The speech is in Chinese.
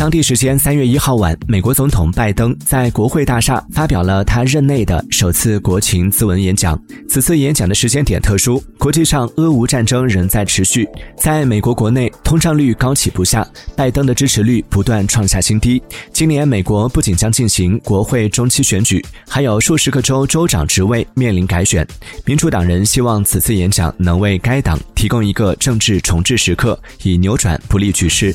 当地时间三月一号晚，美国总统拜登在国会大厦发表了他任内的首次国情咨文演讲。此次演讲的时间点特殊，国际上俄乌战争仍在持续，在美国国内通胀率高起不下，拜登的支持率不断创下新低。今年美国不仅将进行国会中期选举，还有数十个州州长职位面临改选。民主党人希望此次演讲能为该党提供一个政治重置时刻，以扭转不利局势。